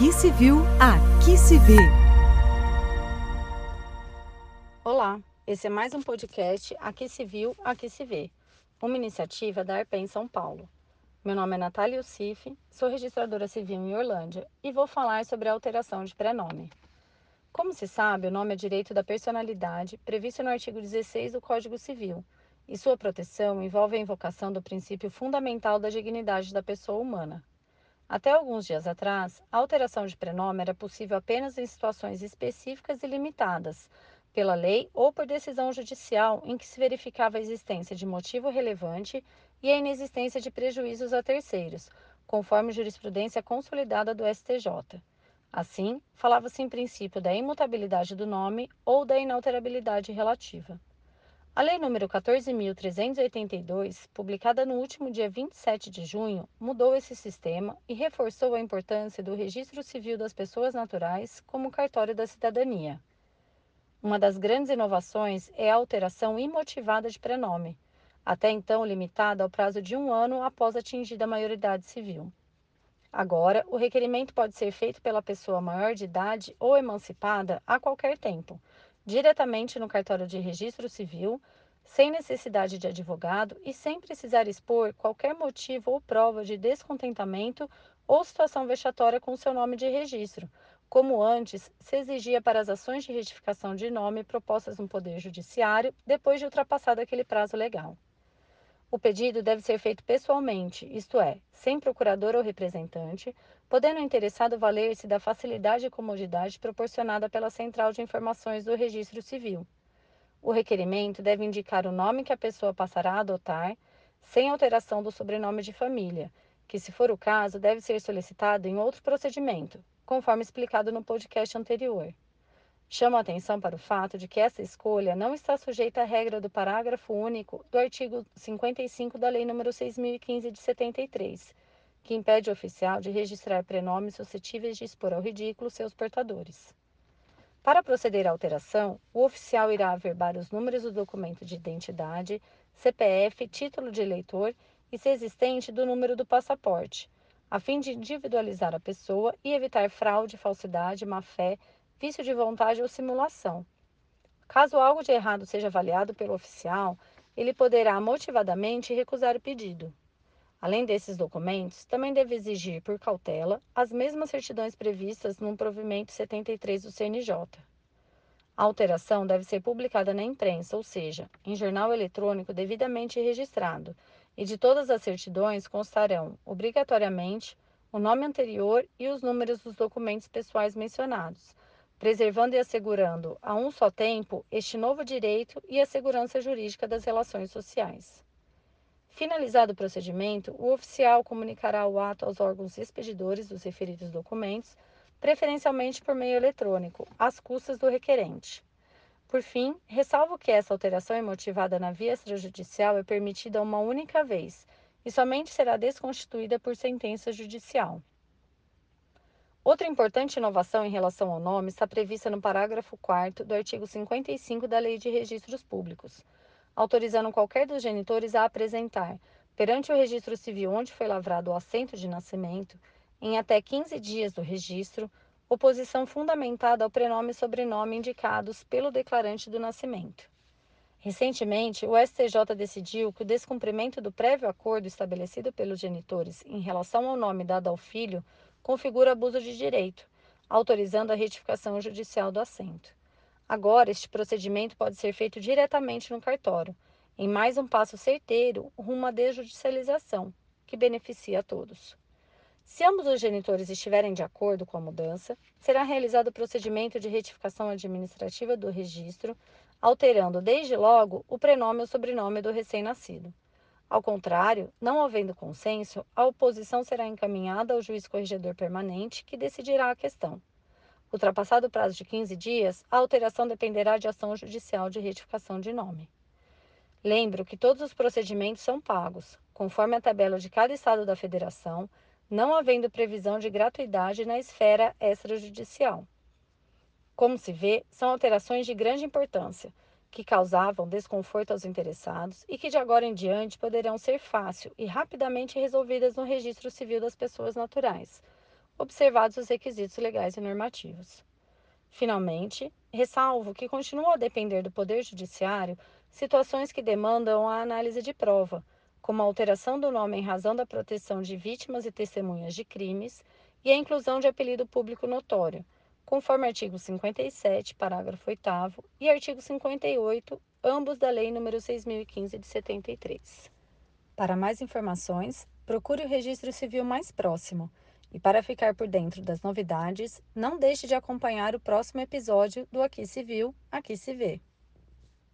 Aqui se viu, aqui se vê. Olá, esse é mais um podcast Aqui se viu, aqui se vê, uma iniciativa da ARPEN São Paulo. Meu nome é Natália Youssif, sou registradora civil em Orlândia e vou falar sobre a alteração de prenome. Como se sabe, o nome é direito da personalidade previsto no artigo 16 do Código Civil, e sua proteção envolve a invocação do princípio fundamental da dignidade da pessoa humana. Até alguns dias atrás, a alteração de prenome era possível apenas em situações específicas e limitadas, pela lei ou por decisão judicial em que se verificava a existência de motivo relevante e a inexistência de prejuízos a terceiros, conforme jurisprudência consolidada do STJ. Assim, falava-se em princípio da imutabilidade do nome ou da inalterabilidade relativa. A Lei nº 14.382, publicada no último dia 27 de junho, mudou esse sistema e reforçou a importância do registro civil das pessoas naturais como cartório da cidadania. Uma das grandes inovações é a alteração imotivada de prenome, até então limitada ao prazo de um ano após atingida a maioridade civil. Agora, o requerimento pode ser feito pela pessoa maior de idade ou emancipada a qualquer tempo diretamente no cartório de registro civil, sem necessidade de advogado e sem precisar expor qualquer motivo ou prova de descontentamento ou situação vexatória com seu nome de registro, como antes se exigia para as ações de retificação de nome propostas no Poder Judiciário depois de ultrapassado aquele prazo legal. O pedido deve ser feito pessoalmente, isto é, sem procurador ou representante, podendo o interessado valer-se da facilidade e comodidade proporcionada pela Central de Informações do Registro Civil. O requerimento deve indicar o nome que a pessoa passará a adotar, sem alteração do sobrenome de família, que, se for o caso, deve ser solicitado em outro procedimento, conforme explicado no podcast anterior. Chamo a atenção para o fato de que essa escolha não está sujeita à regra do parágrafo único do artigo 55 da Lei nº 6015 de 73, que impede o oficial de registrar prenomes suscetíveis de expor ao ridículo seus portadores. Para proceder à alteração, o oficial irá averbar os números do documento de identidade, CPF, título de eleitor e, se existente, do número do passaporte, a fim de individualizar a pessoa e evitar fraude, falsidade, má-fé, vício de vontade ou simulação. Caso algo de errado seja avaliado pelo oficial, ele poderá motivadamente recusar o pedido. Além desses documentos, também deve exigir, por cautela, as mesmas certidões previstas no provimento 73 do CNJ. A alteração deve ser publicada na imprensa, ou seja, em jornal eletrônico devidamente registrado, e de todas as certidões constarão, obrigatoriamente, o nome anterior e os números dos documentos pessoais mencionados, preservando e assegurando a um só tempo este novo direito e a segurança jurídica das relações sociais. Finalizado o procedimento, o oficial comunicará o ato aos órgãos expedidores dos referidos documentos, preferencialmente por meio eletrônico, às custas do requerente. Por fim, ressalvo que essa alteração imotivada na via extrajudicial é permitida uma única vez e somente será desconstituída por sentença judicial. Outra importante inovação em relação ao nome está prevista no parágrafo 4 do artigo 55 da Lei de Registros Públicos, autorizando qualquer dos genitores a apresentar, perante o registro civil onde foi lavrado o assento de nascimento, em até 15 dias do registro, oposição fundamentada ao prenome e sobrenome indicados pelo declarante do nascimento. Recentemente, o STJ decidiu que o descumprimento do prévio acordo estabelecido pelos genitores em relação ao nome dado ao filho configura abuso de direito, autorizando a retificação judicial do assento. Agora, este procedimento pode ser feito diretamente no cartório, em mais um passo certeiro rumo à desjudicialização, que beneficia a todos. Se ambos os genitores estiverem de acordo com a mudança, será realizado o procedimento de retificação administrativa do registro, alterando desde logo o prenome ou sobrenome do recém-nascido. Ao contrário, não havendo consenso, a oposição será encaminhada ao juiz corregedor permanente, que decidirá a questão. Ultrapassado o prazo de 15 dias, a alteração dependerá de ação judicial de retificação de nome. Lembro que todos os procedimentos são pagos, conforme a tabela de cada estado da federação, não havendo previsão de gratuidade na esfera extrajudicial. Como se vê, são alterações de grande importância que causavam desconforto aos interessados e que de agora em diante poderão ser fácil e rapidamente resolvidas no registro civil das pessoas naturais, observados os requisitos legais e normativos. Finalmente, ressalvo que continua a depender do Poder Judiciário situações que demandam a análise de prova, como a alteração do nome em razão da proteção de vítimas e testemunhas de crimes e a inclusão de apelido público notório, conforme artigo 57, parágrafo 8 e artigo 58, ambos da Lei nº 6015 de 73. Para mais informações, procure o registro civil mais próximo. E para ficar por dentro das novidades, não deixe de acompanhar o próximo episódio do Aqui Viu, Aqui se Vê.